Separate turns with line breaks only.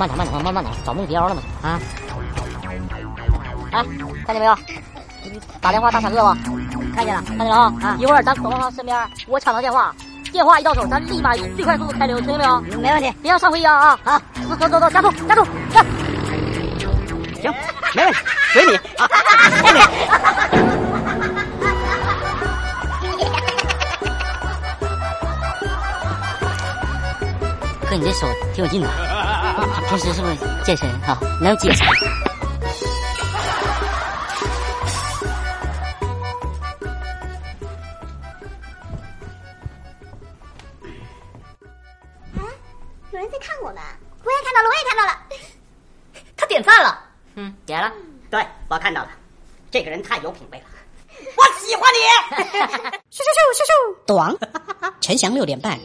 慢点，慢点，慢慢点，找目标了嘛？啊！哎，看见没有？打电话大傻个吧？
看见了，
看见了啊！啊！一会儿咱走到他身边，我抢他电话，电话一到手，咱立马以最快速度开溜，听见没有？
没问题，
别像上回一样啊！
好，
走走走，加速加速，加！
行，没问题，随你啊！爱你。
哥，你这手挺有劲的，平时是不是健身哈？能解馋？
有人在看我们，我也看到了，我也看到了，
他点赞了，嗯，点了，
对我看到了，这个人太有品位了，我喜欢你。
咻咻咻咻咻，
短，陈翔六点半。